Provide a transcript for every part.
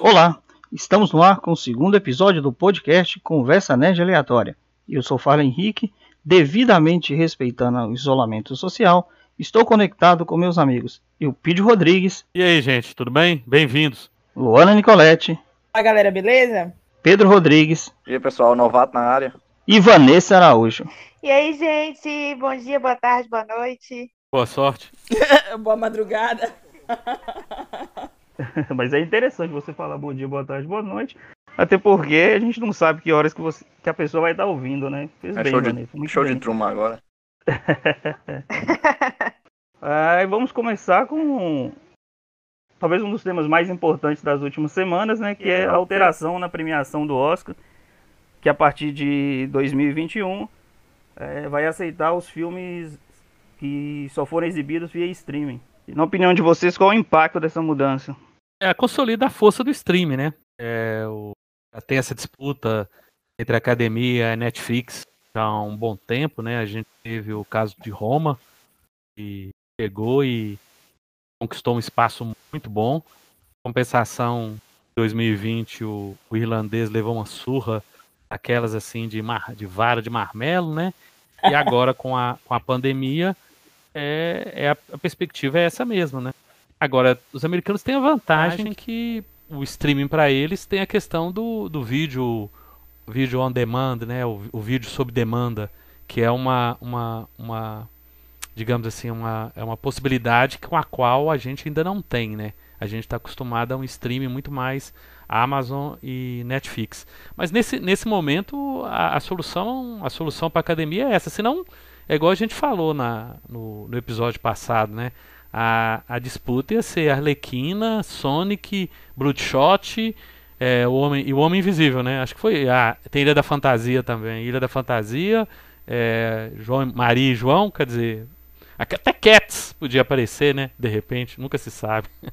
Olá, estamos no ar com o segundo episódio do podcast Conversa Nerd Aleatória. Eu sou Fala Henrique, devidamente respeitando o isolamento social, estou conectado com meus amigos Eupídio Rodrigues. E aí, gente, tudo bem? Bem-vindos. Luana Nicolette. Fala, galera, beleza? Pedro Rodrigues. E aí, pessoal, novato na área. E Vanessa Araújo. E aí, gente, bom dia, boa tarde, boa noite. Boa sorte. boa madrugada. Mas é interessante você falar bom dia, boa tarde, boa noite. Até porque a gente não sabe que horas que, você, que a pessoa vai estar ouvindo, né? Fez é bem, show Vanessa, de, show bem. de truma agora. Aí vamos começar com talvez um dos temas mais importantes das últimas semanas, né? Que é a alteração na premiação do Oscar, que a partir de 2021 é, vai aceitar os filmes que só foram exibidos via streaming. Na opinião de vocês, qual é o impacto dessa mudança? É, consolida a força do streaming, né? É, o, tem essa disputa entre a academia e a Netflix há um bom tempo, né? A gente teve o caso de Roma, que chegou e conquistou um espaço muito bom. Compensação, 2020 o, o irlandês levou uma surra, aquelas assim de, mar, de vara de marmelo, né? E agora com a, com a pandemia, é, é a, a, perspectiva é essa mesma, né? Agora, os americanos têm a vantagem que o streaming para eles tem a questão do, do vídeo, vídeo on demand, né? O, o vídeo sob demanda, que é uma, uma, uma digamos assim, uma, é uma possibilidade com a qual a gente ainda não tem, né? A gente está acostumado a um streaming muito mais Amazon e Netflix. Mas nesse, nesse momento a, a solução a solução para a academia é essa. Senão é igual a gente falou na, no, no episódio passado, né? A, a disputa ia ser Arlequina, Sonic, Bloodshot é, o homem, e o Homem Invisível, né? Acho que foi. Ah, tem Ilha da Fantasia também. Ilha da Fantasia, é, João, Maria e João, quer dizer. Até Cats podia aparecer, né? De repente, nunca se sabe.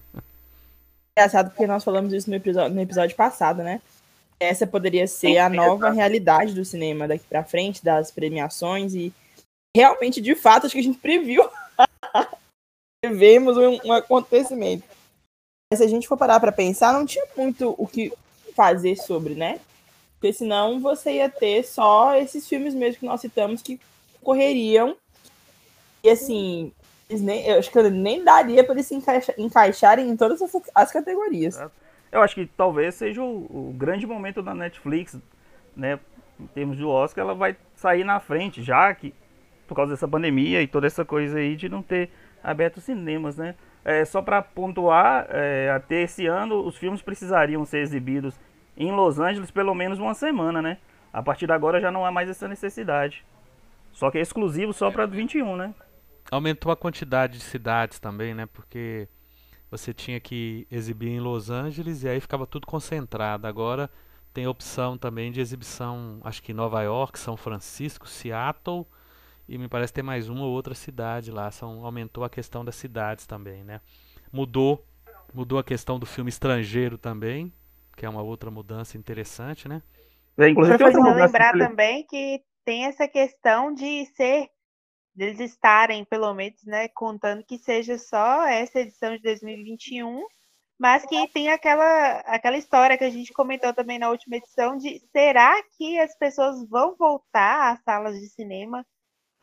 Engraçado porque nós falamos isso no episódio, no episódio passado, né? Essa poderia ser a nova realidade do cinema daqui para frente, das premiações, e realmente, de fato, acho que a gente previu vemos um, um acontecimento. Mas se a gente for parar para pensar, não tinha muito o que fazer sobre, né? Porque senão você ia ter só esses filmes mesmo que nós citamos que correriam. E assim, nem, eu acho que nem daria para eles se encaixa, encaixarem em todas as, as categorias. Eu acho que talvez seja o, o, grande momento da Netflix, né? Em termos de Oscar, ela vai sair na frente, já que por causa dessa pandemia e toda essa coisa aí de não ter aberto cinemas, né? É, só para pontuar, é, até esse ano os filmes precisariam ser exibidos em Los Angeles pelo menos uma semana, né? A partir de agora já não há mais essa necessidade. Só que é exclusivo só para 21, né? Aumentou a quantidade de cidades também, né? Porque você tinha que exibir em Los Angeles e aí ficava tudo concentrado. Agora tem a opção também de exibição, acho que em Nova York, São Francisco, Seattle e me parece ter mais uma ou outra cidade lá. São, aumentou a questão das cidades também, né? Mudou, mudou a questão do filme estrangeiro também, que é uma outra mudança interessante, né? É, inclusive, lembrar também que tem essa questão de ser deles estarem, pelo menos, né, contando que seja só essa edição de 2021, mas que tem aquela, aquela história que a gente comentou também na última edição de será que as pessoas vão voltar às salas de cinema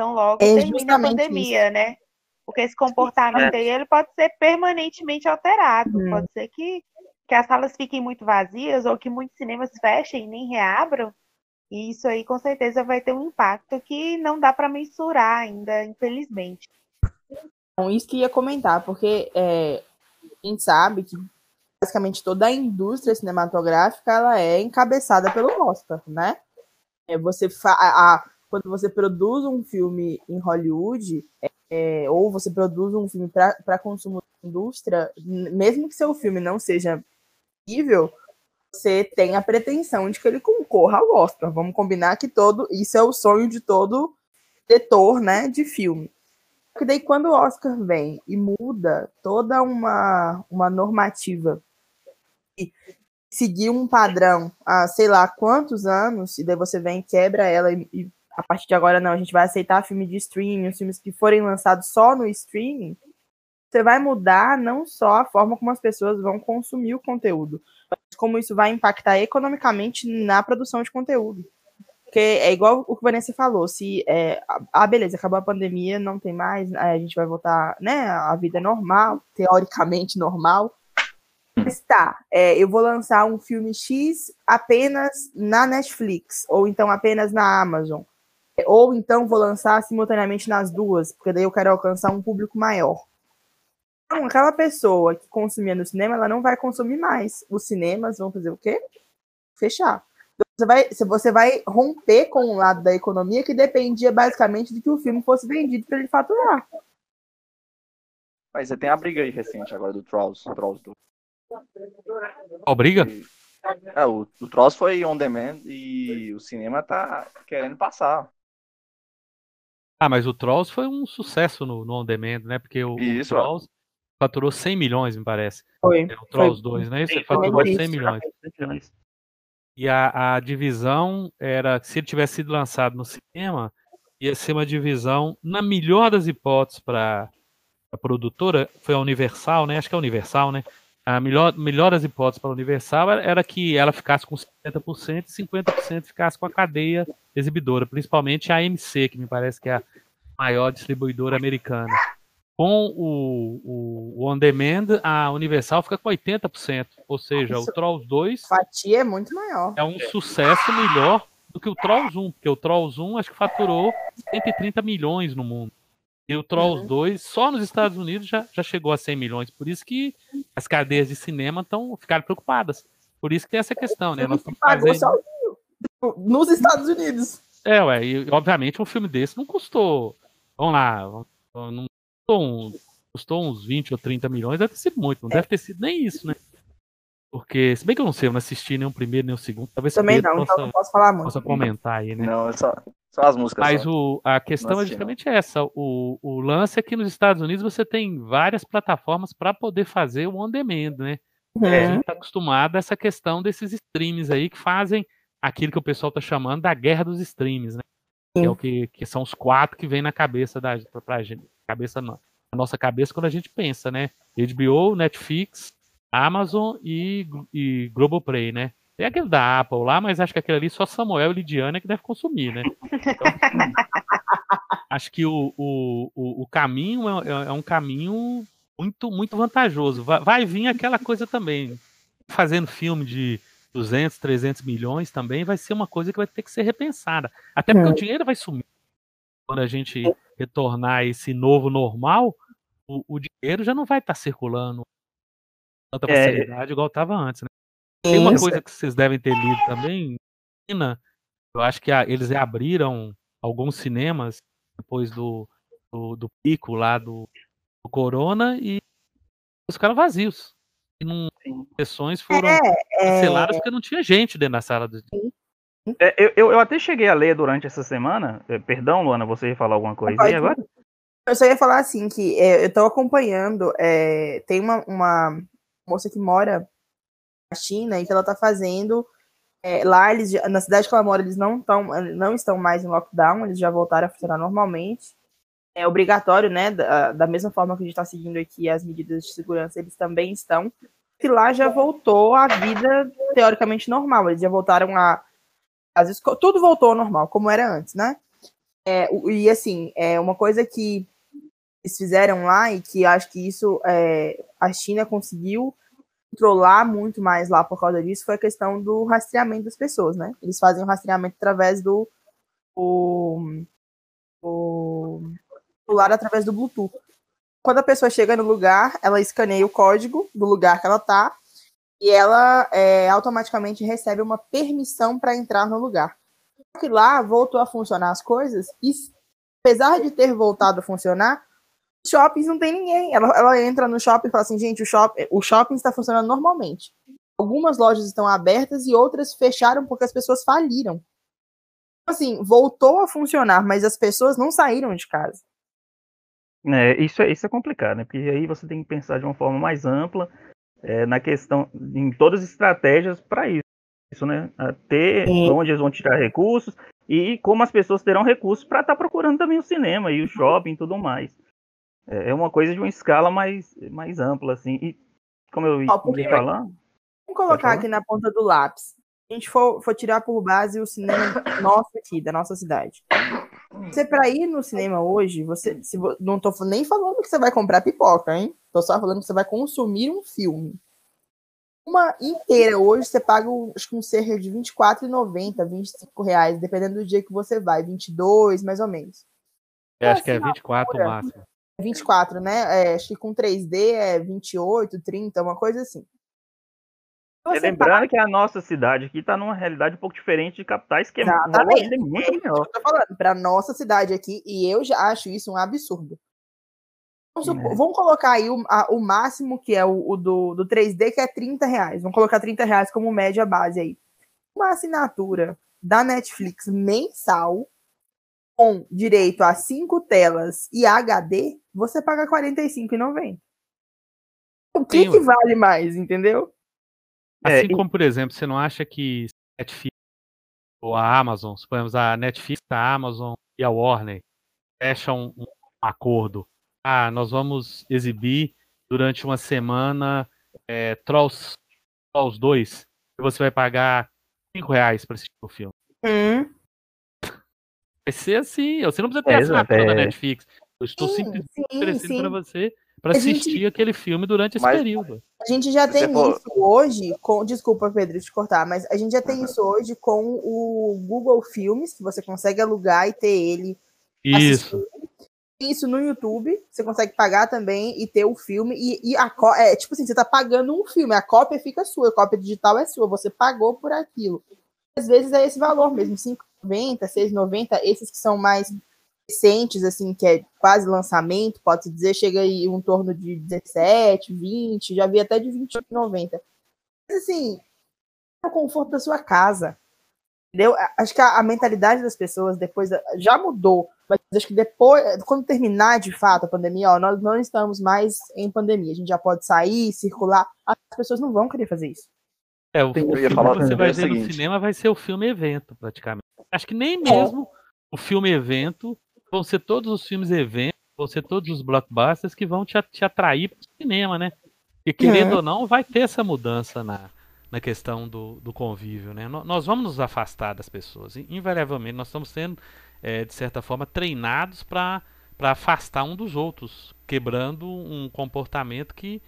então, logo é termina a pandemia, isso. né? Porque esse comportamento aí ele pode ser permanentemente alterado. Hum. Pode ser que, que as salas fiquem muito vazias ou que muitos cinemas fechem e nem reabram. E isso aí com certeza vai ter um impacto que não dá para mensurar ainda, infelizmente. Então, isso que ia comentar, porque é, a gente sabe que basicamente toda a indústria cinematográfica ela é encabeçada pelo Oscar, né? É, você fa a, quando você produz um filme em Hollywood, é, ou você produz um filme para consumo da indústria, mesmo que seu filme não seja incrível, você tem a pretensão de que ele concorra ao Oscar. Vamos combinar que todo isso é o sonho de todo diretor, né, de filme. Porque daí quando o Oscar vem e muda toda uma, uma normativa e seguir um padrão há sei lá quantos anos, e daí você vem quebra ela e, e a partir de agora não, a gente vai aceitar filme de streaming, os filmes que forem lançados só no streaming, você vai mudar não só a forma como as pessoas vão consumir o conteúdo, mas como isso vai impactar economicamente na produção de conteúdo. Porque é igual o que o Vanessa falou, se é, ah, beleza, acabou a pandemia, não tem mais, a gente vai voltar, né, a vida normal, teoricamente normal. Mas tá, é, eu vou lançar um filme X apenas na Netflix, ou então apenas na Amazon. Ou então vou lançar simultaneamente nas duas, porque daí eu quero alcançar um público maior. Então, aquela pessoa que consumia no cinema, ela não vai consumir mais. Os cinemas vão fazer o quê? Fechar. Você vai, você vai romper com um lado da economia que dependia basicamente de que o filme fosse vendido para ele faturar. Mas você tem a briga aí recente agora do Trolls, Trolls 2. Qual briga? É, o, o Trolls foi on demand e o cinema tá querendo passar. Ah, mas o Trolls foi um sucesso no, no on demand, né? Porque o, Isso, o Trolls faturou 100 milhões, me parece. Foi. É, o Trolls foi. 2, né? Isso Sim, faturou foi 100 isso. milhões. E a, a divisão era, se ele tivesse sido lançado no cinema, ia ser uma divisão, na melhor das hipóteses, para a produtora, foi a Universal, né? Acho que é a Universal, né? A melhor, melhor das hipóteses para a Universal era, era que ela ficasse com 50% e 50% ficasse com a cadeia exibidora, principalmente a AMC, que me parece que é a maior distribuidora americana. Com o, o, o On Demand, a Universal fica com 80%, ou seja, Isso- o Trolls 2 Fatia é muito maior. é um sucesso melhor do que o Trolls 1, porque o Trolls 1 acho que faturou 130 milhões no mundo. E o Trolls Uhum. 2, só nos Estados Unidos, já, já chegou a 100 milhões. Por isso que as cadeias de cinema estão ficaram preocupadas. Por isso que tem essa questão, né? Nós fazendo... sozinho. Nos Estados Unidos. É, ué, e obviamente um filme desse não custou. Vamos lá, não custou, um- custou uns 20 ou 30 milhões, deve ter sido muito, não deve ter sido nem isso, né? Porque, se bem que eu não sei, eu não assisti nem o primeiro nem o segundo, talvez Também não, possa, então não posso falar muito. possa comentar aí, né? Não, é só, só as músicas. Mas só. o, a questão é justamente essa. O, o lance é que nos Estados Unidos você tem várias plataformas para poder fazer o on demand, né? A Uhum. gente está acostumado a essa questão desses streams aí que fazem aquilo que o pessoal está chamando da guerra dos streams, né? Que é o que, que são os quatro que vem na cabeça da pra, pra gente, cabeça na nossa cabeça quando a gente pensa, né? HBO, Netflix, Amazon e, e Globoplay, né? Tem aquele da Apple lá, mas acho que aquele ali só Samuel e Lidiana que deve consumir, né? Então, acho que o, o, o, o caminho é, é- é um caminho muito, muito vantajoso. Vai, vai vir aquela coisa também. Fazendo filme de 200, 300 milhões também vai ser uma coisa que vai ter que ser repensada. Até porque É. o dinheiro vai sumir. Quando a gente retornar esse novo normal, o, o dinheiro já não vai estar circulando com tanta É. facilidade igual estava antes. Né? Tem uma coisa que vocês devem ter lido também, China, eu acho que a- eles abriram alguns cinemas depois do, do, do pico lá do, do Corona e os ficaram vazios. E não, sessões foram É, canceladas porque não tinha gente dentro da sala. De... É, eu, eu, até cheguei a ler durante essa semana. é, Perdão, Luana, você ia falar alguma coisa aí agora? Eu só ia falar assim que é, eu tô acompanhando. é, tem uma, uma moça que mora China e que ela tá fazendo. é, lá eles na cidade que ela mora, eles não, tão, não estão mais em lockdown, eles já voltaram a funcionar normalmente. É obrigatório, né? Da, da mesma forma que a gente está seguindo aqui as medidas de segurança, eles também estão. E lá já voltou a vida teoricamente normal. Eles já voltaram a. Tudo voltou ao normal, como era antes, né? É, e assim, é uma coisa que eles fizeram lá e que acho que isso é, a China conseguiu controlar muito mais lá por causa disso foi a questão do rastreamento das pessoas, né? Eles fazem o rastreamento através do o, o celular através do Bluetooth. Quando a pessoa chega no lugar, ela escaneia o código do lugar que ela tá e ela é, automaticamente recebe uma permissão para entrar no lugar. Só que lá voltou a funcionar as coisas e apesar de ter voltado a funcionar, shoppings não tem ninguém. Ela, ela entra no shopping e fala assim, gente, o, shop, o shopping está funcionando normalmente. Algumas lojas estão abertas e outras fecharam porque as pessoas faliram. Assim, voltou a funcionar, mas as pessoas não saíram de casa. É, isso, é, isso é complicado, né? Porque aí você tem que pensar de uma forma mais ampla é, na questão, em todas as estratégias para isso, isso, né? A ter Sim. onde eles vão tirar recursos e como as pessoas terão recursos para estar procurando também o cinema e o shopping e tudo mais. É, é uma coisa de uma escala mais, mais ampla, assim. E como eu ia falando, Vamos colocar aqui na ponta do lápis. Se a gente for, for tirar por base o cinema nosso aqui, da nossa cidade. Você, para ir no cinema hoje, você. Se, não tô nem falando que você vai comprar pipoca, hein? Tô só falando que você vai consumir um filme. Uma inteira hoje você paga acho que um cerca de R$24,90, R$25,00, dependendo do dia que você vai, 22 mais ou menos. É, acho que é 24 o máximo. 24, né? É, acho que com 3D é 28, 30, uma coisa assim. Você lembrando que a nossa cidade aqui está numa realidade um pouco diferente de capitais, que é Exatamente. ainda muito é, eu tô falando, para nossa cidade aqui, e eu já acho isso um absurdo. Vamos, supor, é. vamos colocar aí o, a, o máximo, que é o, o, do, do 3D, que é 30 reais. Vamos colocar 30 reais como média base aí. Uma assinatura da Netflix mensal, com direito a cinco telas e HD, você paga R$ 45,90. O que, que vale mais, entendeu? Assim é, como, por exemplo, você não acha que Netflix ou a Amazon, suponhamos a Netflix, a Amazon e a Warner fecham um acordo. Ah, nós vamos exibir durante uma semana é, Trolls, Trolls 2 e você vai pagar 5 reais para assistir o filme. Hum. Vai ser assim, você não precisa ter é, assinatura da Netflix. Eu estou sim, simplesmente oferecendo para você para assistir gente... aquele filme durante esse Mas... período. A gente já tem isso hoje com. Desculpa, Pedro, te cortar, mas a gente já tem isso hoje com o Google Filmes, que você consegue alugar e ter ele. Isso. Assistindo. Isso no YouTube, você consegue pagar também e ter o filme. E, e a é tipo assim, você tá pagando um filme, a cópia fica sua, a cópia digital é sua, você pagou por aquilo. Às vezes é esse valor mesmo, R$ 5,90, R$ 6,90, esses que são mais recentes, assim, que é quase lançamento, pode-se dizer, chega aí um torno de 17, 20, já vi até de 28,90. Mas, assim, é o conforto da sua casa. Entendeu? Acho que a, a, mentalidade das pessoas depois já mudou, mas acho que depois, quando terminar de fato a pandemia, ó, nós não estamos mais em pandemia, a gente já pode sair, circular, as pessoas não vão querer fazer isso. É, o, o filme que você vai ver no cinema vai ser o filme evento, praticamente. Acho que nem mesmo o filme evento vão ser todos os filmes eventos, vão ser todos os blockbusters que vão te, te atrair para o cinema, né? E querendo é. ou não, vai ter essa mudança na, na questão do, do convívio, né? Nós vamos nos afastar das pessoas. Invariavelmente, nós estamos sendo, é, de certa forma, treinados para afastar um dos outros, quebrando um comportamento que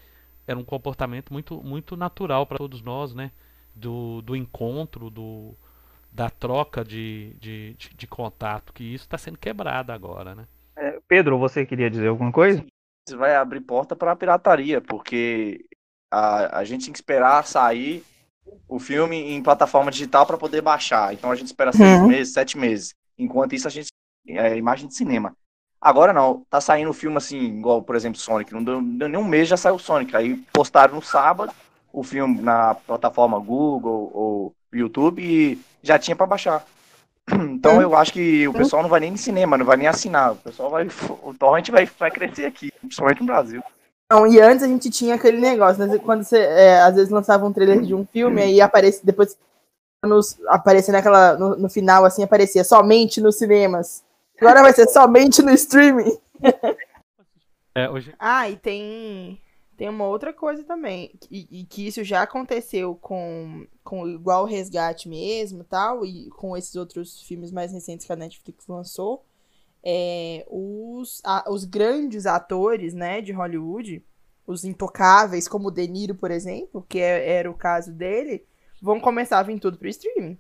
era um comportamento muito, muito natural para todos nós, né? Do, do encontro, do, da troca de, de, de, de contato, que isso está sendo quebrado agora, né? É, Pedro, você queria dizer alguma coisa? Isso vai abrir porta para a pirataria, porque a, a gente tem que esperar sair o filme em plataforma digital para poder baixar. Então a gente espera seis uhum. meses, sete meses. Enquanto isso, a gente. É imagem de cinema. Agora não, tá saindo o filme assim, igual, por exemplo, Sonic. Não deu, não deu nem um mês, já saiu o Sonic. Aí postaram no sábado o filme na plataforma Google ou YouTube e já tinha para baixar. Então eu acho que o pessoal não vai nem no cinema, não vai nem assinar. O pessoal vai. O torrent vai, vai crescer aqui, principalmente no Brasil. Não, e antes a gente tinha aquele negócio, né? Quando você é, às vezes lançava um trailer de um filme, aí aparecia depois nos, aparecia naquela. No, no, final, assim, aparecia somente nos cinemas. Agora vai ser somente no streaming. É, hoje... Ah, e tem. Tem uma outra coisa também, e, e, que isso já aconteceu com, com igual Resgate mesmo tal, e com esses outros filmes mais recentes que a Netflix lançou, é, os, a, os grandes atores né, de Hollywood, os intocáveis, como o De Niro, por exemplo, que é, era o caso dele, vão começar a vir tudo pro streaming.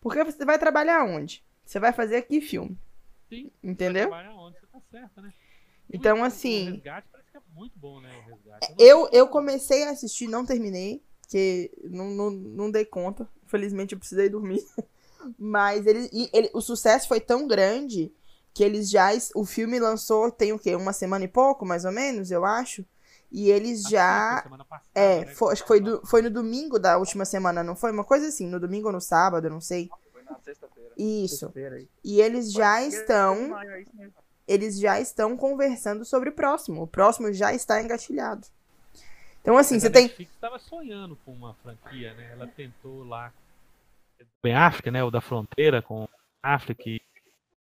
Porque você vai trabalhar onde? Você vai fazer aqui filme. Sim, Entendeu? Você vai trabalhar onde? Você tá certo, né? Então, assim. O resgate é muito bom, né? O resgate. Eu, eu comecei a assistir, não terminei, porque não, não, não dei conta. Infelizmente, eu precisei dormir. Mas ele, ele, o sucesso foi tão grande que eles já. O filme lançou, tem o quê? Uma semana e pouco, mais ou menos, eu acho. E eles já. Passada, é, né? foi, acho que foi, do, foi no domingo da última semana, não foi? Uma coisa assim, no domingo ou no sábado, não sei. Foi na sexta-feira. Isso. Sexta e eles já estão eles já estão conversando sobre o próximo. O próximo já está engatilhado. Então, assim, você tem. Netflix estava sonhando com uma franquia, né? Ela tentou lá em África, né? O da fronteira com África.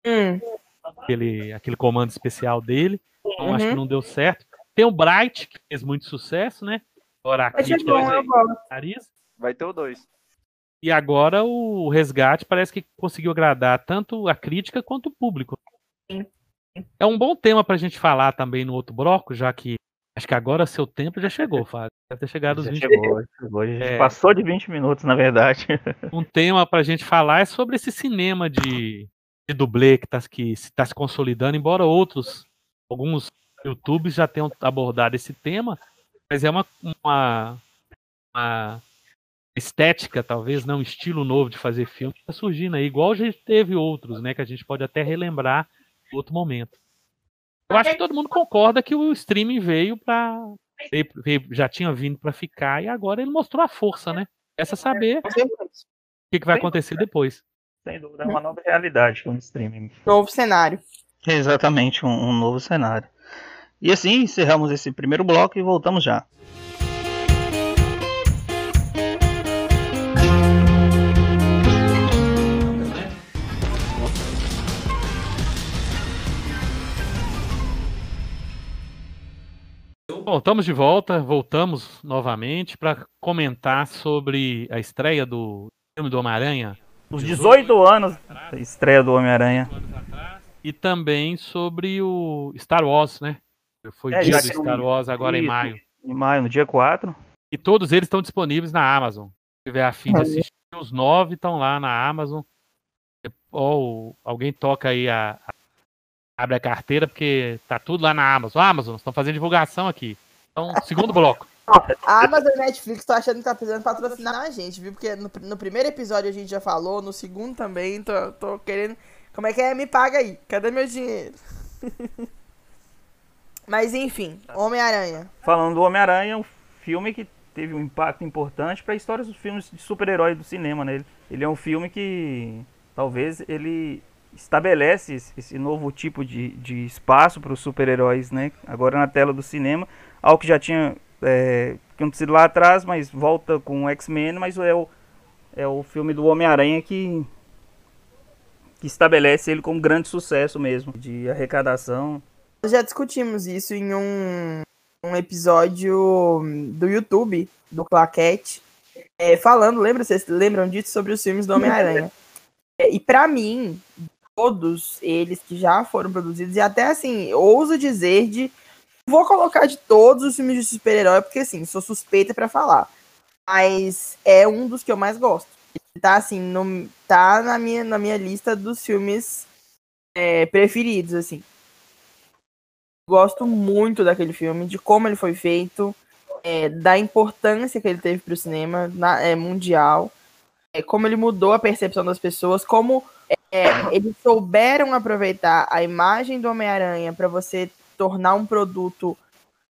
Hum. Aquele, aquele comando especial dele. Então, uhum. acho que uhum. não deu certo. Tem o Bright, que fez muito sucesso, né? Agora a Vai ser crítica. Vai ter o dois. E agora o resgate parece que conseguiu agradar tanto a crítica quanto o público. Sim. É um bom tema pra gente falar também no outro bloco, já que acho que agora seu tempo já chegou, Fábio. Deve ter chegado os Já 20 chegou, chegou. A gente É. passou de 20 minutos, na verdade. um tema pra gente falar é sobre esse cinema de, de dublê que está que se, tá se consolidando, embora outros, alguns YouTubes já tenham abordado esse tema, mas é uma, uma, uma estética, talvez, não um estilo novo de fazer filme que está surgindo aí, igual já teve outros, né, que a gente pode até relembrar em outro momento. Eu acho que todo mundo concorda que o streaming veio para já tinha vindo para ficar e agora ele mostrou a força, né? Essa saber o que, que vai acontecer depois. Sem dúvida, é uma nova realidade com o streaming. Novo cenário. Exatamente, um, um novo cenário. E assim encerramos esse primeiro bloco e voltamos já. Bom, estamos de volta, voltamos novamente para comentar sobre a estreia do filme do Homem-Aranha Os 18 anos da estreia do Homem-Aranha. e também sobre o Star Wars, né? Foi É, dia do tem um- Star Wars agora em Isso. maio. Em maio, no dia 4. E todos eles estão disponíveis na Amazon. Se tiver afim de Olha. assistir, os nove estão lá na Amazon. Ou alguém toca aí a, a- abre a carteira, porque tá tudo lá na Amazon. Amazon, estão fazendo divulgação aqui. Então, segundo bloco. A Amazon e Netflix tô achando que tá precisando patrocinar a gente, viu? Porque no, no primeiro episódio a gente já falou, no segundo também, tô, tô querendo. Como é que é? Me paga aí. Cadê meu dinheiro? Mas enfim, Homem-Aranha. Falando do Homem-Aranha, é um filme que teve um impacto importante para a história dos filmes de super-herói do cinema, né? Ele, ele é um filme que talvez ele estabelece esse, novo tipo de, de espaço para os super-heróis, né? Agora na tela do cinema, algo que já tinha é, acontecido lá atrás, mas volta com o X-Men, mas é o, é o filme do Homem-Aranha que, que estabelece ele como grande sucesso mesmo, de arrecadação. Já discutimos isso em um, um episódio do YouTube, do Claquete, é, falando, lembra, vocês lembram disso, sobre os filmes do Homem-Aranha. E pra mim, todos eles que já foram produzidos, e até assim, ouso dizer de. Vou colocar de todos os filmes de super-herói, porque assim, sou suspeita pra falar. Mas é um dos que eu mais gosto. Tá assim, no, tá na minha, na minha lista dos filmes é, preferidos, assim gosto muito daquele filme, de como ele foi feito, é, da importância que ele teve para o cinema na- é, mundial, é, como ele mudou a percepção das pessoas, como é, eles souberam aproveitar a imagem do Homem-Aranha para você tornar um produto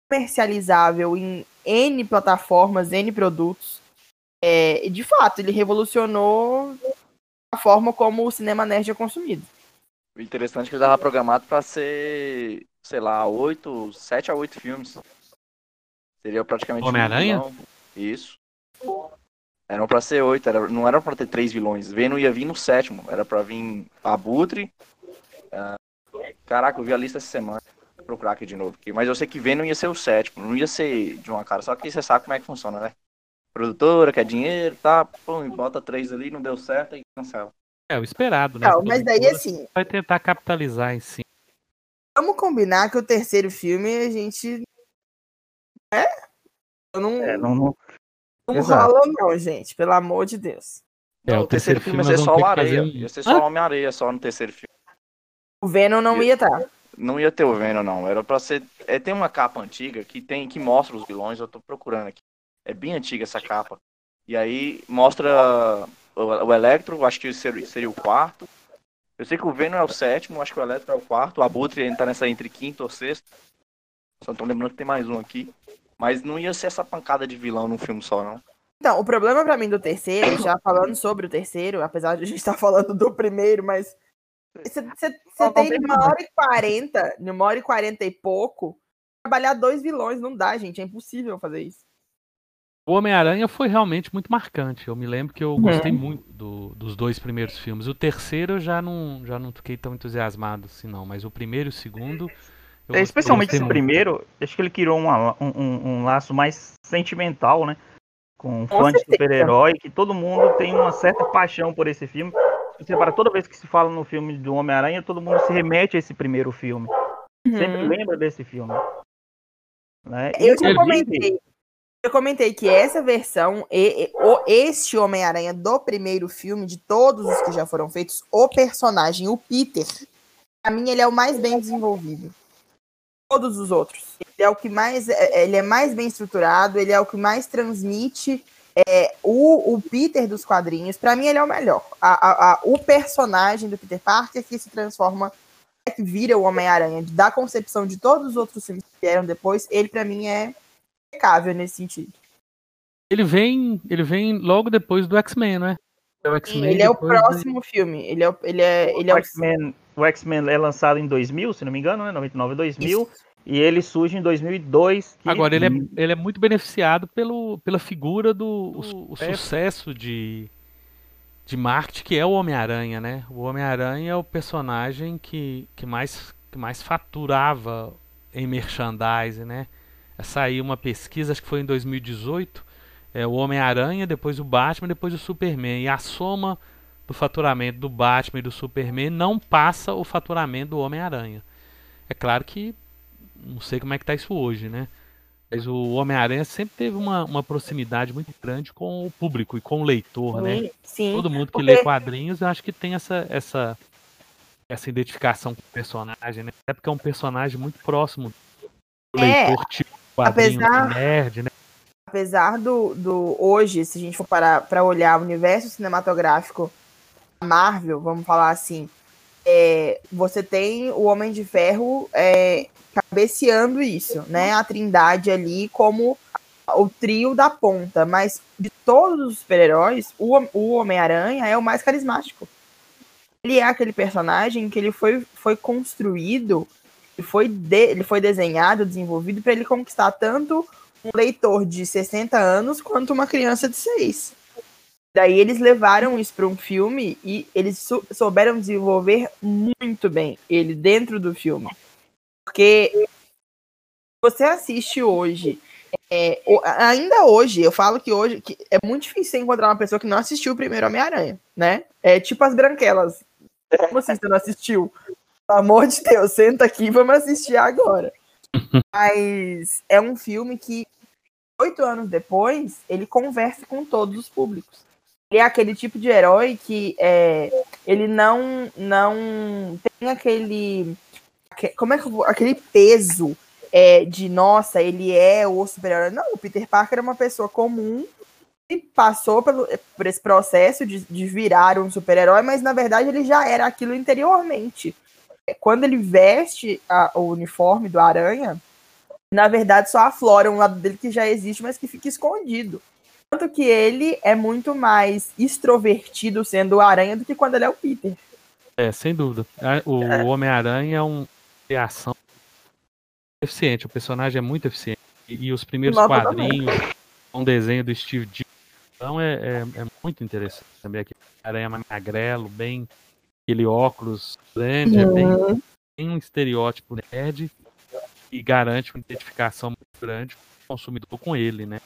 comercializável em N plataformas, N produtos. É, e de fato, ele revolucionou a forma como o cinema nerd é consumido. O interessante é que ele tava programado pra ser, sei lá, oito, sete a oito filmes. Seria praticamente um Homem-Aranha? vilão. Isso. Eram pra ser oito, era, não era pra ter três vilões. Venom ia vir no sétimo, era pra vir Abutre. ah, caraca, eu vi a lista essa semana. Vou procurar aqui de novo. aqui. Mas eu sei que Venom ia ser o sétimo, não ia ser de uma cara. Só que você sabe como é que funciona, né? Produtora, quer dinheiro, tá? Pum, bota três ali, não deu certo e cancela. É o esperado, né? Não, mas daí assim, Vai tentar capitalizar em cima. Vamos combinar que o terceiro filme a gente. É? Eu não, É, não, não- não exato. rola, não, gente. Pelo amor de Deus. É, Não, o terceiro filme ia ser só o fazer Areia. Ia ser só o Homem-Areia só no terceiro filme. O Venom não ia tá. estar. Não ia ter o Venom, não. Era pra ser. É, tem uma capa antiga que tem que mostra os vilões, eu tô procurando aqui. É bem antiga essa capa. E aí mostra o, o Electro, acho que seria, seria o quarto. Eu sei que o Venom é o sétimo, acho que o Electro é o quarto. O Abutre ainda tá nessa entre quinto ou sexto. Só tô lembrando que tem mais um aqui. Mas não ia ser essa pancada de vilão num filme só, não. Então, o problema pra mim do terceiro, já falando sobre o terceiro, apesar de a gente estar falando do primeiro, mas. Você tem numa hora e quarenta, numa hora e quarenta e pouco, trabalhar dois vilões. Não dá, gente. É impossível fazer isso. O Homem-Aranha foi realmente muito marcante. Eu me lembro que eu Uhum. gostei muito do- dos dois primeiros filmes. O terceiro eu já não, já não fiquei tão entusiasmado assim, não. Mas o primeiro e o segundo É, especialmente esse primeiro, acho que ele criou uma, um, um, um, laço mais sentimental, né? Com um fã de super-herói, que todo mundo tem uma certa paixão por esse filme. Você para toda vez que se fala no filme do Homem-Aranha, todo mundo se remete a esse primeiro filme. Uhum. Sempre lembra desse filme. Né? Eu já comentei. Eu comentei que essa versão, e, e, o, este Homem-Aranha do primeiro filme, de todos os que já foram feitos, o personagem, o Peter, pra mim ele é o mais bem desenvolvido. Todos os outros. Ele é o que mais. É, é, ele é mais bem estruturado, ele é o que mais transmite é, o, o Peter dos quadrinhos. Para mim, ele é o melhor. A, a, a, o personagem do Peter Parker que se transforma, que vira o Homem-Aranha, da concepção de todos os outros filmes que vieram depois, ele para mim é impecável nesse sentido. Ele vem, ele vem logo depois do X-Men, né? É o X-Men ele é o próximo de... filme. Ele é, ele é, ele o é X-Men, o X-Men é lançado em 2000, se não me engano, né? 99 2000. Isso. E ele surge em 2002. Que... Agora, ele é, ele é muito beneficiado pelo, pela figura do o, o sucesso de, de marketing que é o Homem-Aranha, né? O Homem-Aranha é o personagem que, que, mais, que mais faturava em merchandising, né? Saiu uma pesquisa, acho que foi em 2018, é, o Homem-Aranha, depois o Batman, depois o Superman. E a soma do faturamento do Batman e do Superman não passa o faturamento do Homem-Aranha. É claro que não sei como é que está isso hoje, né? Mas o Homem-Aranha sempre teve uma, uma proximidade muito grande com o público e com o leitor, né? sim, né? Sim. Todo mundo que porque... lê quadrinhos, eu acho que tem essa, essa, essa identificação com o personagem, né? Até porque é um personagem muito próximo do é, leitor tipo quadrinho apesar, nerd, né? Apesar do, do hoje, se a gente for parar para olhar o universo cinematográfico Marvel, vamos falar assim, é, você tem o Homem de Ferro é, cabeceando isso, né? A Trindade ali como o trio da ponta, mas de todos os super-heróis, o, o Homem-Aranha é o mais carismático. Ele é aquele personagem que ele foi, foi construído foi, de, ele foi desenhado, desenvolvido para ele conquistar tanto um leitor de 60 anos quanto uma criança de 6. Daí eles levaram isso para um filme e eles sou, souberam desenvolver muito bem ele dentro do filme. Porque você assiste hoje, é, ainda hoje, eu falo que hoje que é muito difícil encontrar uma pessoa que não assistiu o primeiro Homem-Aranha, né? É tipo as branquelas. Como assim você não assistiu? Pelo amor de Deus, senta aqui e vamos assistir agora. Mas é um filme que, oito anos depois, ele conversa com todos os públicos. Ele é aquele tipo de herói que é, ele não, não tem aquele. Como é que aquele peso é, de nossa, ele é o super-herói. Não, o Peter Parker é uma pessoa comum que passou pelo, por esse processo de, de virar um super-herói, mas na verdade ele já era aquilo interiormente quando ele veste a, o uniforme do Aranha, na verdade só aflora um lado dele que já existe, mas que fica escondido. Tanto que ele é muito mais extrovertido sendo o Aranha do que quando ele é o Peter. É, sem dúvida. O é. Homem-Aranha é um criação eficiente, o personagem é muito eficiente. E, e os primeiros quadrinhos, um desenho do Steve Ditko, então é, é, é, muito interessante também. Aqui, Aranha magrelo, bem aquele óculos grande, uhum. é bem, uhum. bem um estereótipo nerd e garante uma identificação muito grande do consumidor com ele, né?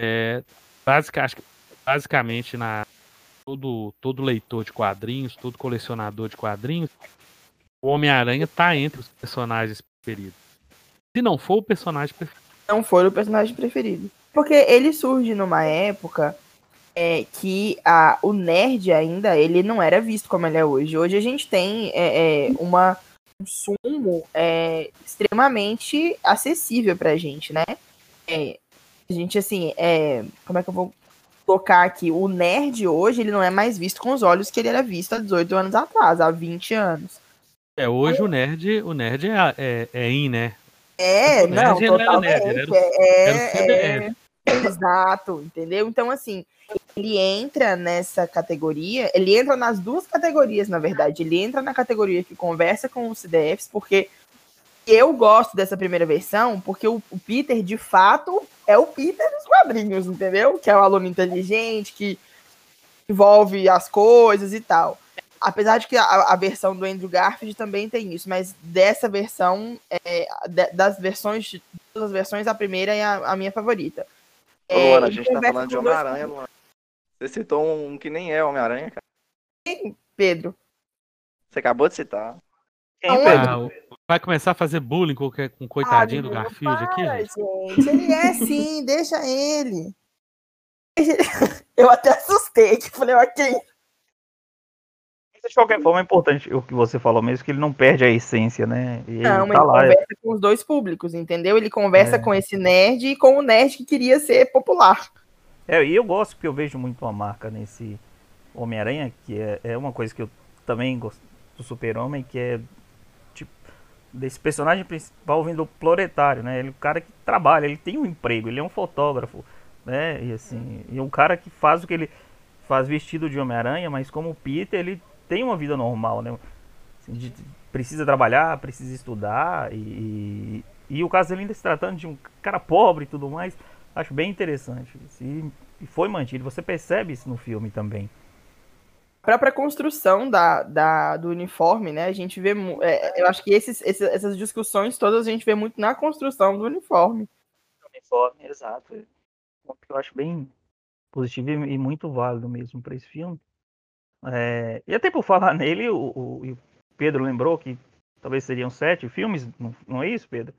É, acho que basicamente na todo, todo leitor de quadrinhos, todo colecionador de quadrinhos, o Homem-Aranha tá entre os personagens preferidos. Se não for o personagem preferido. Não for o personagem preferido. Porque ele surge numa época é, que a, o nerd ainda ele não era visto como ele é hoje. Hoje a gente tem é, é, uma consumo é, extremamente acessível pra gente, né? É, a gente, assim, é, como é que eu vou colocar aqui? O nerd hoje, ele não é mais visto com os olhos que ele era visto há 18 anos atrás, há 20 anos. É, hoje o nerd, o nerd é, é, é in, né? É, não, totalmente. Era nerd, era, é, era é, exato, entendeu? Então, assim, ele entra nessa categoria, ele entra nas duas categorias, na verdade. Ele entra na categoria que conversa com os CDFs, porque eu gosto dessa primeira versão, porque o, o Peter, de fato, é o Peter dos quadrinhos, entendeu? Que é o aluno inteligente, que envolve as coisas e tal. apesar de que a, a, versão do Andrew Garfield também tem isso, mas dessa versão, é, de, das versões, de todas as versões, a primeira é a, a minha favorita. Ô, Luana, é, a gente tá falando de Homem-Aranha, Luana. Você citou um que nem é Homem-Aranha, cara. Quem, Pedro? Você acabou de citar. Quem, Pedro? Ah, vai começar a fazer bullying com, com o coitadinho ah, do Garfield para, aqui, gente? gente? Ele é sim, deixa ele. Eu até assustei, que falei, ok de qualquer forma é importante o que você falou mesmo, que ele não perde a essência, né? E não, ele, tá ele lá, conversa é... com os dois públicos, entendeu? Ele conversa é. com esse nerd e com o nerd que queria ser popular. É, e eu gosto porque eu vejo muito uma marca nesse Homem-Aranha, que é, é uma coisa que eu também gosto do Super-Homem, que é tipo desse personagem principal vindo do proletário, né? Ele é o cara que trabalha, ele tem um emprego, ele é um fotógrafo, né? E assim, e um cara que faz o que ele faz vestido de Homem-Aranha, mas como Peter, ele tem uma vida normal, né? Assim, de, precisa trabalhar, precisa estudar e, e, o caso dele ainda se tratando de um cara pobre e tudo mais, acho bem interessante. E, e foi mantido, você percebe isso no filme também. A própria construção da, da, do uniforme, né? A gente vê. É, eu acho que esses, esses, essas discussões todas a gente vê muito na construção do uniforme. Uniforme, exato. Eu acho bem positivo e muito válido mesmo para esse filme. É, e até por falar nele, o, o, Pedro lembrou que talvez seriam sete filmes, não, não é isso, Pedro?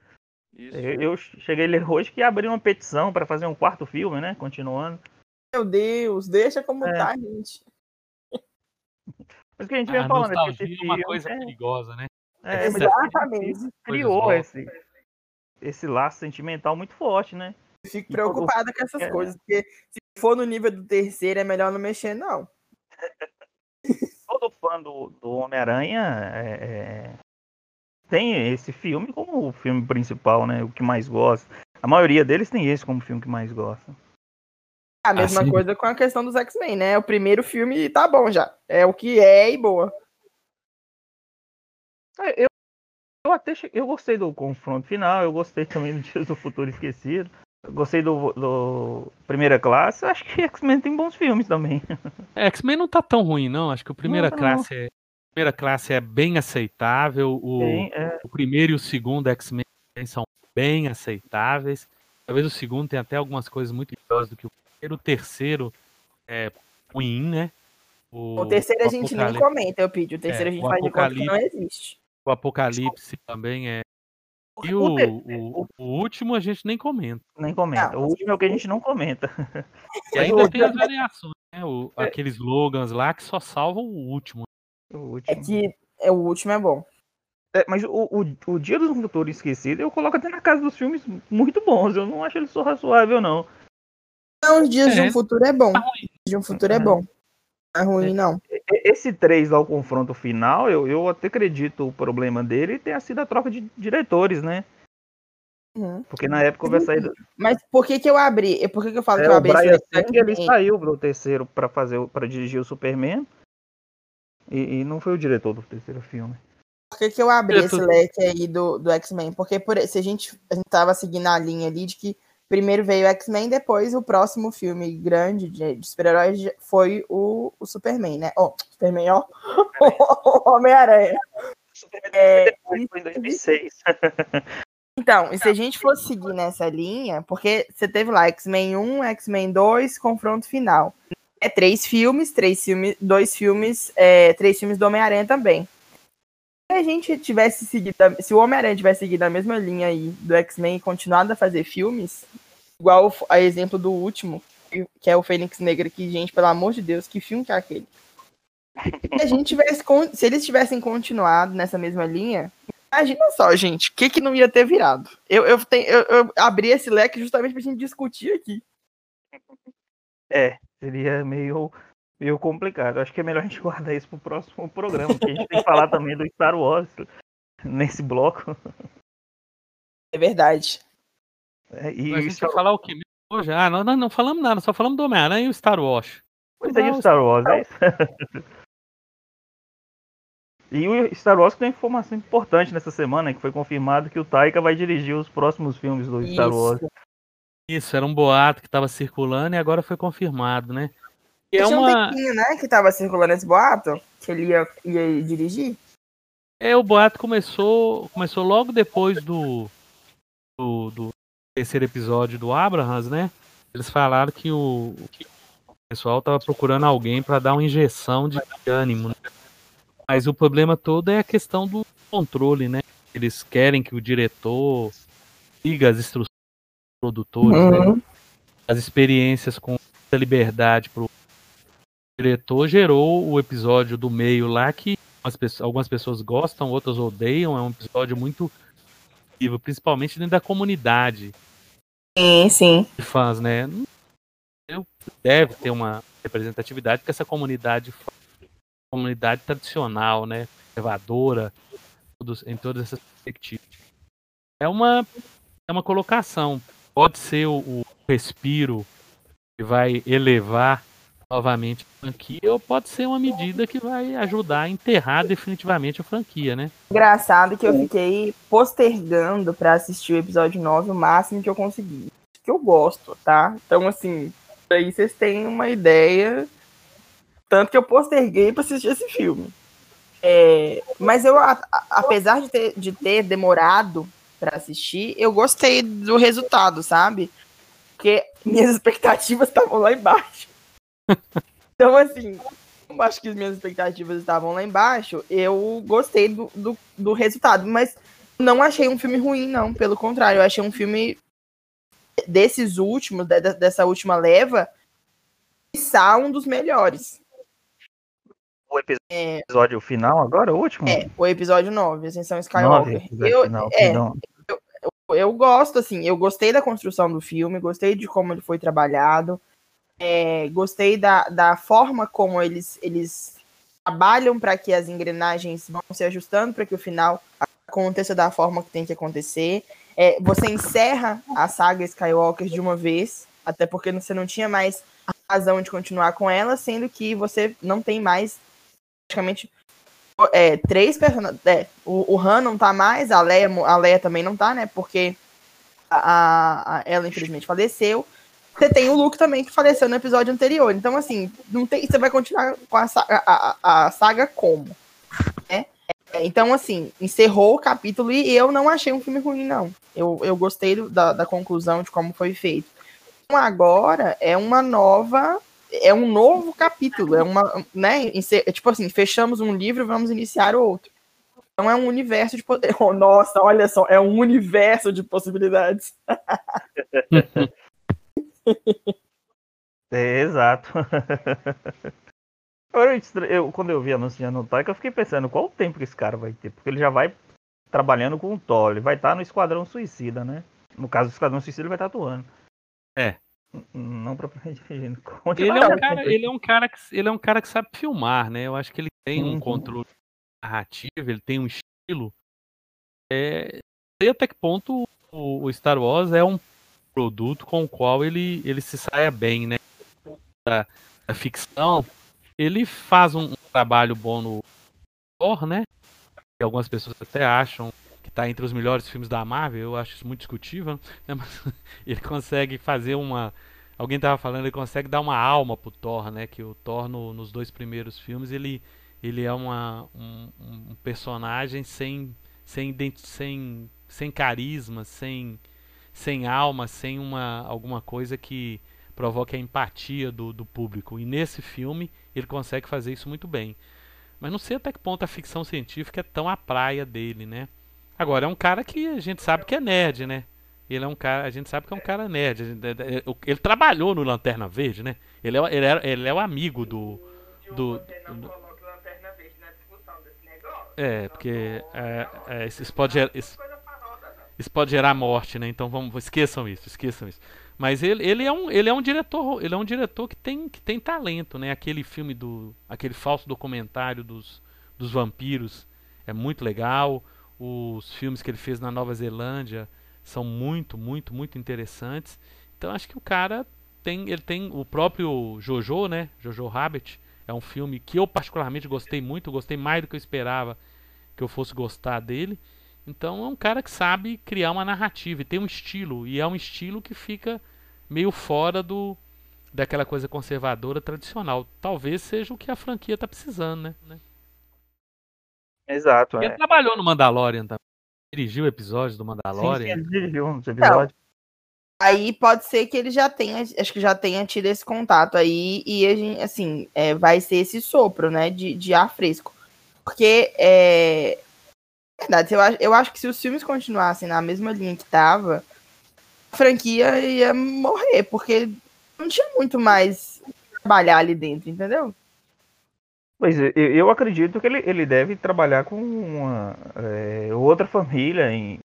Isso. Eu, eu cheguei a ler hoje que abriu uma petição para fazer um quarto filme, né? Continuando. Meu Deus, deixa como é. tá, gente. Mas o que a gente vem falando é é uma coisa é... perigosa, né? É, exatamente. Criou esse, esse laço sentimental muito forte, né? fico preocupada com essas é. coisas, porque se for no nível do terceiro é melhor não mexer, não. todo fã do, do Homem-Aranha é, é, tem esse filme como o filme principal, né? O que mais gosta. A maioria deles tem esse como filme que mais gosta. A mesma assim... coisa com a questão dos X-Men, né? O primeiro filme tá bom já. É o que é e boa. É, eu, eu até che... eu gostei do confronto final, eu gostei também do Dias do Futuro Esquecido. Gostei do, do Primeira Classe. Acho que X-Men tem bons filmes também. É, X-Men não tá tão ruim, não. Acho que o Primeira não, Classe não. é. Primeira classe é bem aceitável. O, Sim, é. o primeiro e o segundo X-Men são bem aceitáveis. Talvez o segundo tenha até algumas coisas muito piores do que o. O terceiro é ruim, né? O, o terceiro o a gente nem comenta, eu pedi. O terceiro é, a gente faz de conta que não existe. O Apocalipse também é e o, o, o, último a gente nem comenta. Nem comenta. o último é o que a gente não comenta. E ainda tem as variações, né? O, é. Aqueles slogans lá que só salvam o último. O último. É que é, o último é bom. É, mas o, o, o Dia do Futuro Esquecido eu coloco até na casa dos filmes muito bons. Eu não acho ele só razoável, não. Não, os Dias é. de um Futuro é bom. Tá de um Futuro é bom. Não é ruim, não. Esse 3 ao confronto final, eu, eu até acredito o problema dele tenha sido a troca de diretores, né? Uhum. Porque na época houve a saída. Mas por que, que eu abri? Por que, que eu falo é, que eu abri o Brian esse ele saiu pro terceiro para fazer para dirigir o Superman. E, e, não foi o diretor do terceiro filme. Por que, que eu abri esse leque aí do, do X-Men? Porque por, se a gente, a gente tava seguindo a linha ali de que primeiro veio X-Men, depois o próximo filme grande de, de super-heróis foi o, o Superman, né? Oh, Superman, ó. Homem-Aranha. É, foi em 2006. Então, e se a gente fosse seguir nessa linha, porque você teve lá X-Men 1, X-Men 2, confronto final. É três filmes, três filmes, dois filmes, é, três filmes do Homem-Aranha também. A gente tivesse seguido, se o Homem-Aranha tivesse seguido a mesma linha aí do X-Men e continuado a fazer filmes, igual a exemplo do último, que é o Fênix Negra, que, gente, pelo amor de Deus, que filme que é aquele? Se a gente tivesse, se eles tivessem continuado nessa mesma linha, Imagina só, gente, o que, que não ia ter virado? Eu, eu, tenho, eu, eu abri esse leque justamente pra gente discutir aqui. É, seria meio, meio complicado. Acho que é melhor a gente guardar isso pro próximo programa, porque a gente tem que falar também do Star Wars nesse bloco. É verdade. É, e a gente vai falar o quê? Hoje? Ah, não, não, não falamos nada, só falamos do Homem-Aranha e o Star Wars. Pois é, o Star Wars, é isso. E o Star Wars tem informação importante nessa semana, que foi confirmado que o Taika vai dirigir os próximos filmes do Isso. Star Wars. Isso, era um boato que estava circulando e agora foi confirmado, né? É Tinha uma... um tempinho, né, que tava circulando esse boato, que ele ia, ia dirigir. É, o boato começou, começou logo depois do, do, do terceiro episódio do Abrahams, né? Eles falaram que o, que o pessoal tava procurando alguém para dar uma injeção de ânimo, né? Mas o problema todo é a questão do controle, né? Eles querem que o diretor siga as instruções dos produtores, né? uhum. né? As experiências com liberdade pro diretor gerou o episódio do meio lá que pessoas, algumas pessoas gostam, outras odeiam. É um episódio muito vivo, principalmente dentro da comunidade. Sim, sim. De fãs, né? Deve ter uma representatividade, porque essa comunidade comunidade tradicional, né? Conservadora, em todas essas perspectivas. É uma, é uma colocação. Pode ser o, o respiro que vai elevar novamente a franquia, ou pode ser uma medida que vai ajudar a enterrar definitivamente a franquia, né? Engraçado que eu fiquei postergando para assistir o episódio 9 o máximo que eu consegui. Que eu gosto, tá? Então, assim, aí vocês têm uma ideia. Tanto que eu posterguei para assistir esse filme. É, mas eu, a, a, apesar de ter, de ter demorado para assistir, eu gostei do resultado, sabe? Porque minhas expectativas estavam lá embaixo. Então, assim, eu acho que as minhas expectativas estavam lá embaixo, eu gostei do, do, do resultado, mas não achei um filme ruim, não. Pelo contrário, eu achei um filme desses últimos, de, dessa última leva, quiçá um dos melhores. O episódio é, final agora, o último? É, o episódio 9, Ascensão Skywalker. 9, eu, final, é, eu, eu, eu, gosto, assim, eu gostei da construção do filme, gostei de como ele foi trabalhado. É, gostei da, da forma como eles, eles trabalham para que as engrenagens vão se ajustando para que o final aconteça da forma que tem que acontecer. É, você encerra a saga Skywalker de uma vez, até porque você não tinha mais razão de continuar com ela, sendo que você não tem mais praticamente é, três personagens. É, o, o Han não tá mais, a Leia, a Leia também não tá, né? Porque a, a, ela infelizmente faleceu. Você tem o Luke também, que faleceu no episódio anterior. Então, assim, não tem, você vai continuar com a, a, a saga como? Né? É, então, assim, encerrou o capítulo e eu não achei um filme ruim, não. Eu, eu gostei da, da conclusão de como foi feito. Então, agora é uma nova. É um novo capítulo. É uma. Né, é tipo assim, fechamos um livro vamos iniciar outro. Então é um universo de. Oh, nossa, olha só, é um universo de possibilidades. É, exato. Eu, quando eu vi anunciando o Taika, eu fiquei pensando qual o tempo que esse cara vai ter, porque ele já vai trabalhando com o Thor, ele vai estar no Esquadrão Suicida, né? No caso do Esquadrão Suicida, ele vai estar atuando. É. Não propriamente. Ele é, um cara, ele, é um cara que, ele é um cara que sabe filmar, né? Eu acho que ele tem um uhum. controle narrativo, ele tem um estilo. É, sei até que ponto o, o Star Wars é um produto com o qual ele, ele se saia bem, né? Da, da ficção, ele faz um, um, trabalho bom no Thor, né? E algumas pessoas até acham que está entre os melhores filmes da Marvel, eu acho isso muito discutível, né? Mas ele consegue fazer uma. Alguém estava falando, ele consegue dar uma alma pro Thor, né? Que o Thor no, nos dois primeiros filmes ele, ele é uma, um, um personagem sem, sem, sem, sem carisma, sem sem alma, sem uma, alguma coisa que provoque a empatia do, do público. E nesse filme ele consegue fazer isso muito bem. Mas não sei até que ponto a ficção científica é tão a praia dele, né? Agora, é um cara que a gente sabe que é nerd, né? Ele é um cara, a gente sabe que é um cara nerd. É, é, ele trabalhou no Lanterna Verde, né? Ele é, ele é, ele é o amigo do. do, do é, porque é, é, isso pode. Isso, isso pode gerar morte, né? Então vamos, esqueçam isso, esqueçam isso. Mas ele, ele, é um, ele é um diretor, ele é um diretor que tem, que tem talento, né? Aquele filme do, aquele falso documentário dos, dos vampiros é muito legal. Os filmes que ele fez na Nova Zelândia são muito, muito, muito interessantes. Então acho que o cara tem, ele tem o próprio Jojo, né? Jojo Rabbit é um filme que eu particularmente gostei muito, gostei mais do que eu esperava que eu fosse gostar dele. Então é um cara que sabe criar uma narrativa e tem um estilo. E é um estilo que fica meio fora do, daquela coisa conservadora tradicional. Talvez seja o que a franquia tá precisando, né? Exato. Ele É. trabalhou no Mandalorian também. Dirigiu episódios do Mandalorian. sim, ele dirigiu uns episódios. Aí pode ser que ele já tenha, acho que já tenha tido esse contato aí, e a gente, assim, é, vai ser esse sopro, né, de, de ar fresco. Porque, é. Verdade, eu acho, eu acho que se os filmes continuassem na mesma linha que tava, a franquia ia morrer, porque não tinha muito mais trabalhar ali dentro, entendeu? Pois é, eu, acredito que ele, ele deve trabalhar com uma é, outra família, em,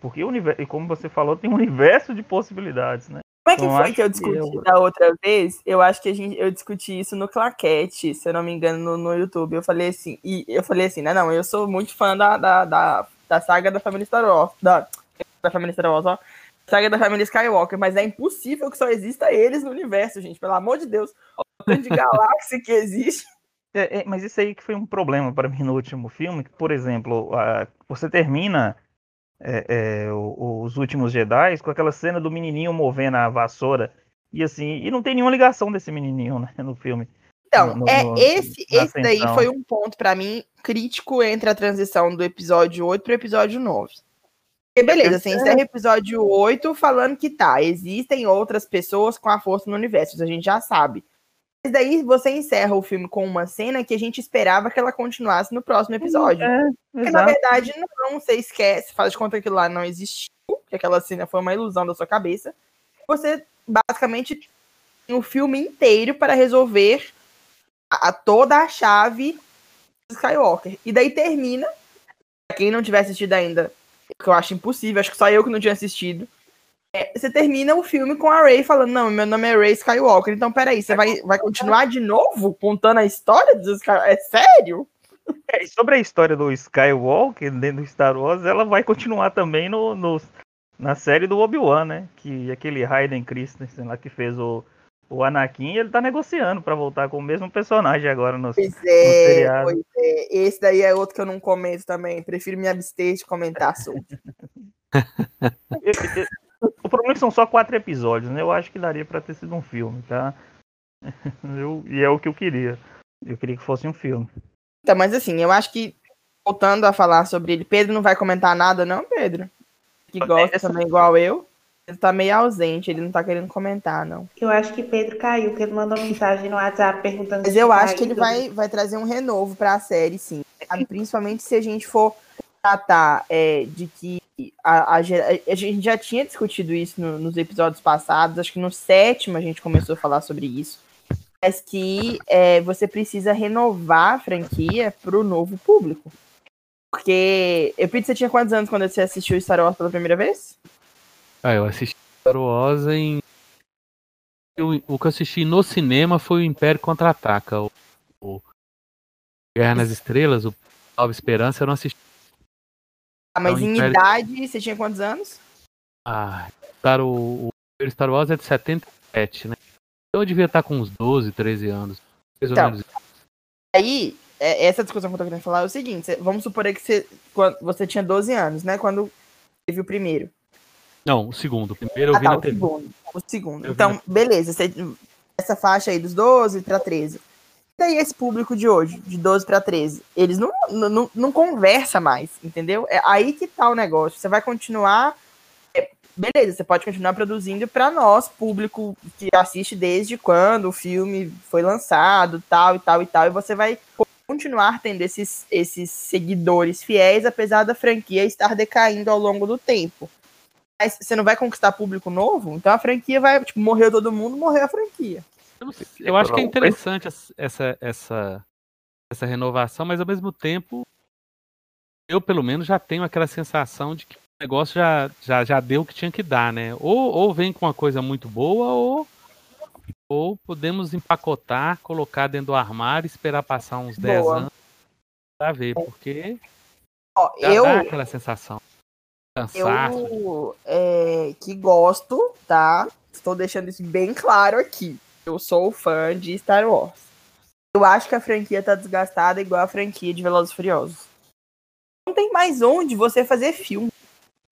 porque o universo, como você falou, tem um universo de possibilidades, né? Como é que Eu foi que eu discuti eu- da outra vez? Eu acho que a gente, eu discuti isso no Claquete, se eu não me engano, no, no YouTube. Eu falei assim, e eu falei assim, né? Não, eu sou muito fã da, da, da, da saga da família Star Wars. Da, da família Star Wars, ó. Saga da família Skywalker, mas é impossível que só exista eles no universo, gente. Pelo amor de Deus. Olha O tanto de galáxia que existe. É, é, mas isso aí que foi um problema para mim no último filme, que, por exemplo, a- você termina é, é, o- os últimos Jedi com aquela cena do menininho movendo a vassoura e assim, e não tem nenhuma ligação desse menininho né, no filme. Então, No- é no- esse, esse daí foi um ponto pra mim crítico entre a transição do episódio 8 pro episódio 9. Porque beleza, você encerra o episódio 8 falando que tá, existem outras pessoas com a força no universo, isso a gente já sabe. Mas daí você encerra o filme com uma cena que a gente esperava que ela continuasse no próximo episódio. É, Porque na verdade não, você esquece, faz de conta que lá não existiu, que aquela cena foi uma ilusão da sua cabeça. Você basicamente tem o filme inteiro para resolver a, a- toda a chave do Skywalker. E daí termina, pra quem não tiver assistido ainda, que eu acho impossível, acho que só eu que não tinha assistido. É, você termina o filme com a Rey falando, não, meu nome é Rey Skywalker. Então, peraí, você vai, vai continuar de novo contando a história dos Skywalker? É sério? É, e sobre a história do Skywalker dentro do Star Wars, ela vai continuar também no, no- na série do Obi-Wan, né? Que aquele Hayden Christensen lá que fez o, o Anakin, ele tá negociando pra voltar com o mesmo personagem agora no, Pois é, seriado. pois é. Esse daí é outro que eu não comento também. Prefiro me abster de comentar sobre. O problema é que são só quatro episódios, né? Eu acho que daria pra ter sido um filme, tá? Eu- e é o que eu queria. Eu queria que fosse um filme. Então, mas assim, eu acho que, voltando a falar sobre ele, Pedro não vai comentar nada, não, Pedro? Que gosta Essa- também igual eu. Ele tá meio ausente, ele não tá querendo comentar, não. Eu acho que Pedro caiu, porque ele mandou mensagem no WhatsApp perguntando Mas eu acho que ele vai, vai trazer um renovo pra série, sim. Principalmente se a gente for tratar é, de que a, a, a gente já tinha discutido isso no- nos episódios passados, acho que no sétimo a gente começou a falar sobre isso. Mas que é, você precisa renovar a franquia pro novo público. Porque. Eu pedi você tinha quantos anos quando você assistiu Star Wars pela primeira vez? Ah, eu assisti Star Wars em. eu- o que eu assisti no cinema foi o Império Contra-Ataca. O, o Guerra nas Estrelas, o Nova Esperança, eu não assisti. Ah, mas Então, em Império- idade, você tinha quantos anos? Ah, Star, o, o Star Wars é de 77, né? Então eu devia estar com uns 12, 13 anos. Mais ou Então, menos. Aí, é- essa discussão que eu tô querendo falar é o seguinte: vamos supor que você, quando- você tinha 12 anos, né? Quando teve o primeiro. Não, o segundo. O primeiro eu ah, vi tá, na o TV. segundo. O segundo. Eu Então, beleza, cê- essa faixa aí dos 12 pra 13. E aí, esse público de hoje, de 12 pra 13, eles não, não, não, conversa mais, entendeu? É aí que tá o negócio. Você vai continuar. é, beleza, você pode continuar produzindo pra nós, público que assiste desde quando o filme foi lançado, tal e tal e tal, e você vai continuar tendo esses, esses seguidores fiéis, apesar da franquia estar decaindo ao longo do tempo. Mas você não vai conquistar público novo, então a franquia vai, tipo, morreu todo mundo, morreu a franquia. Eu, não sei, eu acho que é interessante essa- essa, essa, renovação, mas ao mesmo tempo, eu pelo menos já tenho aquela sensação de que o negócio já, já, já deu o que tinha que dar, né? Ou, ou vem com uma coisa muito boa, ou, ou podemos empacotar, colocar dentro do armário e esperar passar uns 10 Boa. anos pra ver, porque Ó, já eu, dá aquela sensação. Cansaço. eu é, que gosto, tá? Estou deixando isso bem claro aqui. Eu sou fã de Star Wars. Eu acho que a franquia tá desgastada igual a franquia de Velozes Furiosos. Não tem mais onde você fazer filme.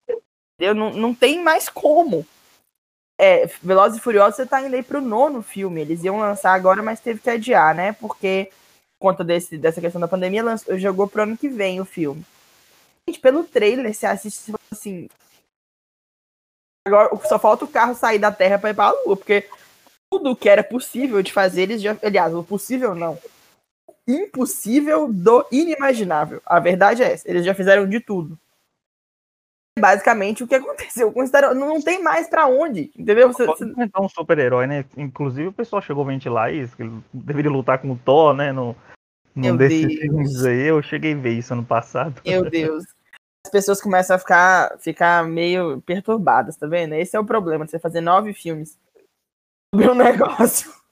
Entendeu? Não, não tem mais como. é, Velozes e Furiosos, você tá indo aí pro nono filme. Eles iam lançar agora, mas teve que adiar, né? Porque, por conta desse, dessa questão da pandemia, lançou, jogou pro ano que vem o filme. Gente, pelo trailer, você assiste assim. Agora só falta o carro sair da Terra pra ir pra Lua, porque tudo que era possível de fazer, eles já. Aliás, o possível não. Impossível do inimaginável. A verdade é essa. Eles já fizeram de tudo basicamente o que aconteceu com o Star. Não tem mais para onde, entendeu? Você, Pode inventar um super-herói, né? Inclusive o pessoal chegou a ventilar isso, que ele deveria lutar com o Thor, né? No, num desses filmes aí. Eu cheguei a ver isso ano passado. Meu Deus. As pessoas começam a ficar, ficar meio perturbadas, tá vendo? Esse é o problema de você fazer nove filmes sobre um negócio.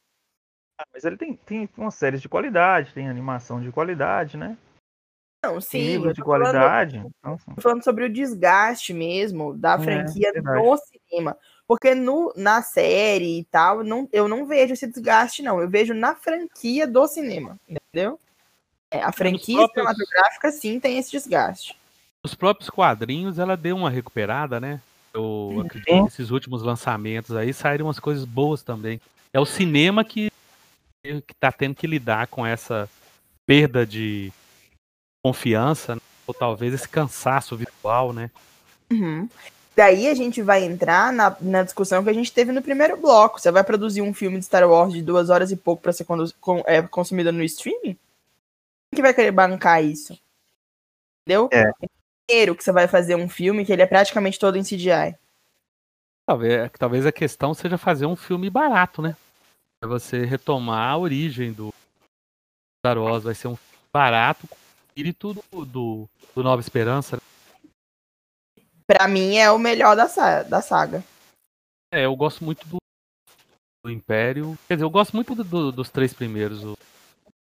Ah, mas ele tem, tem uma série de qualidade, tem animação de qualidade, né? Não, sim. de qualidade. Falando, então, falando sobre o desgaste mesmo da é, franquia é, no cinema. Porque no, na série e tal, não, eu não vejo esse desgaste, não. Eu vejo na franquia do cinema, entendeu? É, a franquia próprios... cinematográfica, sim, tem esse desgaste. Os próprios quadrinhos, ela deu uma recuperada, né? Eu acredito que esses últimos lançamentos aí saíram umas coisas boas também. É o cinema que, que tá tendo que lidar com essa perda de confiança, né? ou talvez esse cansaço virtual, né? Uhum. Daí a gente vai entrar na, na discussão que a gente teve no primeiro bloco. Você vai produzir um filme de Star Wars de duas horas e pouco para ser com, é, consumido no streaming? Quem que vai querer bancar isso? Entendeu? É. Dinheiro que você vai fazer um filme que ele é praticamente todo em CGI. Talvez, talvez a questão seja fazer um filme barato, né? É você retomar a origem do Star Wars. Vai ser um barato, espírito do, do, do Nova Esperança. Pra mim é o melhor da, da saga. É, eu gosto muito do, do Império. Quer dizer, eu gosto muito do, do, dos três primeiros. O,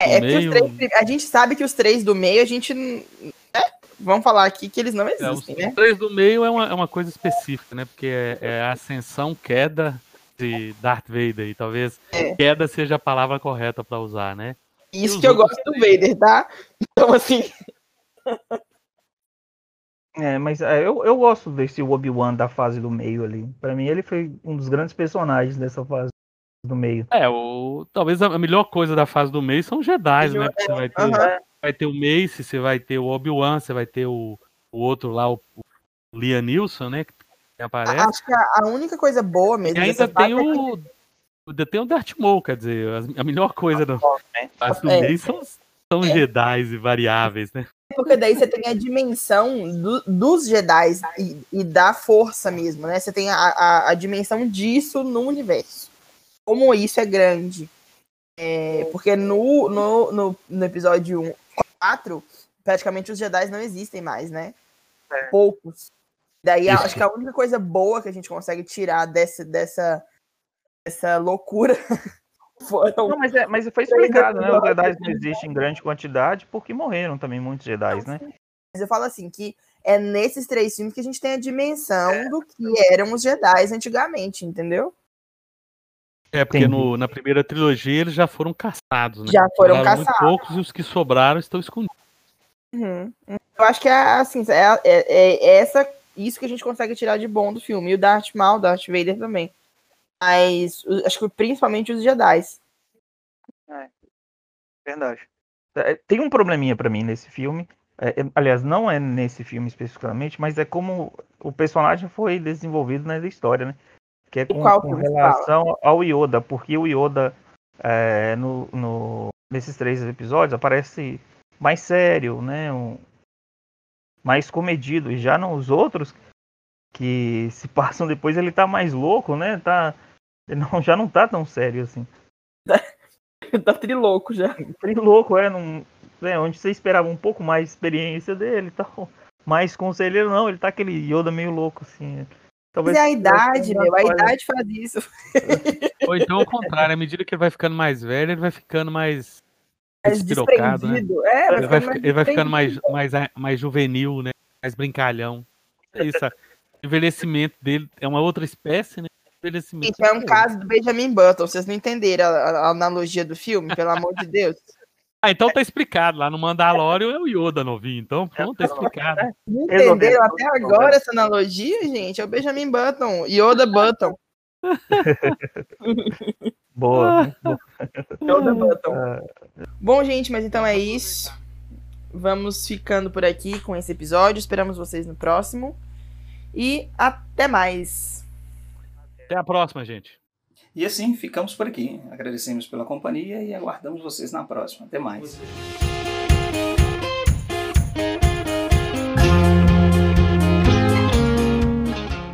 é, é meio... três, a gente sabe que os três do meio, a gente. Vamos falar aqui que eles não existem, é, os, né? Os três do meio é uma, é uma coisa específica, né? Porque é, é a ascensão, queda de Darth Vader. E talvez é. queda seja a palavra correta para usar, né? Isso que eu gosto do Vader, tá? Então, assim. É, mas é, eu, eu gosto desse Obi-Wan da fase do meio ali. Para mim, ele foi um dos grandes personagens dessa fase do meio. É, o, talvez a melhor coisa da fase do meio são os Jedi, né? Você vai ter, uhum. Vai ter o Mace, você vai ter o Obi-Wan, você vai ter o, o outro lá, o, o Liam né? Que aparece. Acho que a, a única coisa boa mesmo. E ainda tem o. É tem o Darth Maul, quer dizer, a melhor coisa fase do é. são, são é. Jedi e variáveis, né? Porque daí você tem a dimensão do, dos Jedi e, e, da força mesmo, né? Você tem a, a, a, dimensão disso no universo. Como isso é grande. É, porque no, no, no, no, episódio 1, 4, praticamente os Jedi não existem mais, né? É. Poucos. Daí isso. acho que a única coisa boa que a gente consegue tirar dessa, dessa, dessa loucura Foram não, mas, é, mas foi explicado, né? Os Jedi não existem em grande quantidade porque morreram também muitos Jedi, né? Mas eu falo assim, que é nesses três filmes que a gente tem a dimensão é. do que eram os Jedi antigamente, entendeu? É, porque no, na primeira trilogia eles já foram caçados, né? Já foram caçados. Muito poucos e os que sobraram estão escondidos. Uhum. Eu acho que é assim, é, é, é, essa, isso que a gente consegue tirar de bom do filme. E o Darth Maul, o Darth Vader também. Mas acho que principalmente os Jedi. É, verdade. É, tem um probleminha para mim nesse filme. É, é, aliás, não é nesse filme especificamente, mas é como o personagem foi desenvolvido na história, né? Que é com, com relação fala? ao Yoda, porque o Yoda é, no, no, nesses três episódios aparece mais sério, né? Um, mais comedido. E já nos outros que se passam depois ele tá mais louco, né? Tá não, já não tá tão sério assim. tá trilouco já. Trilouco, é, não, é. Onde você esperava um pouco mais de experiência dele e tal. Mais conselheiro, não, ele tá aquele Yoda meio louco, assim. Talvez Mas é a idade, meu, a idade faz isso. Ou então ao contrário, à medida que ele vai ficando mais velho, ele vai ficando mais despirocado, né? É, vai ele, vai, ele vai ficando mais, mais, mais juvenil, né? Mais brincalhão. É isso, o envelhecimento dele é uma outra espécie, né? envelhecimento. Isso é um caso do Benjamin Button. Vocês não entenderam a, a analogia do filme, pelo amor de Deus. Ah, então tá explicado. Lá no Mandalorian é o Yoda novinho, então pronto, tá explicado. Não entenderam até agora essa analogia, gente? É o Benjamin Button, Yoda Button. Boa. Bom, gente, mas então é isso. Vamos ficando por aqui com esse episódio. Esperamos vocês no próximo. E até mais. Até a próxima, gente. E assim ficamos por aqui. Agradecemos pela companhia e aguardamos vocês na próxima. Até mais.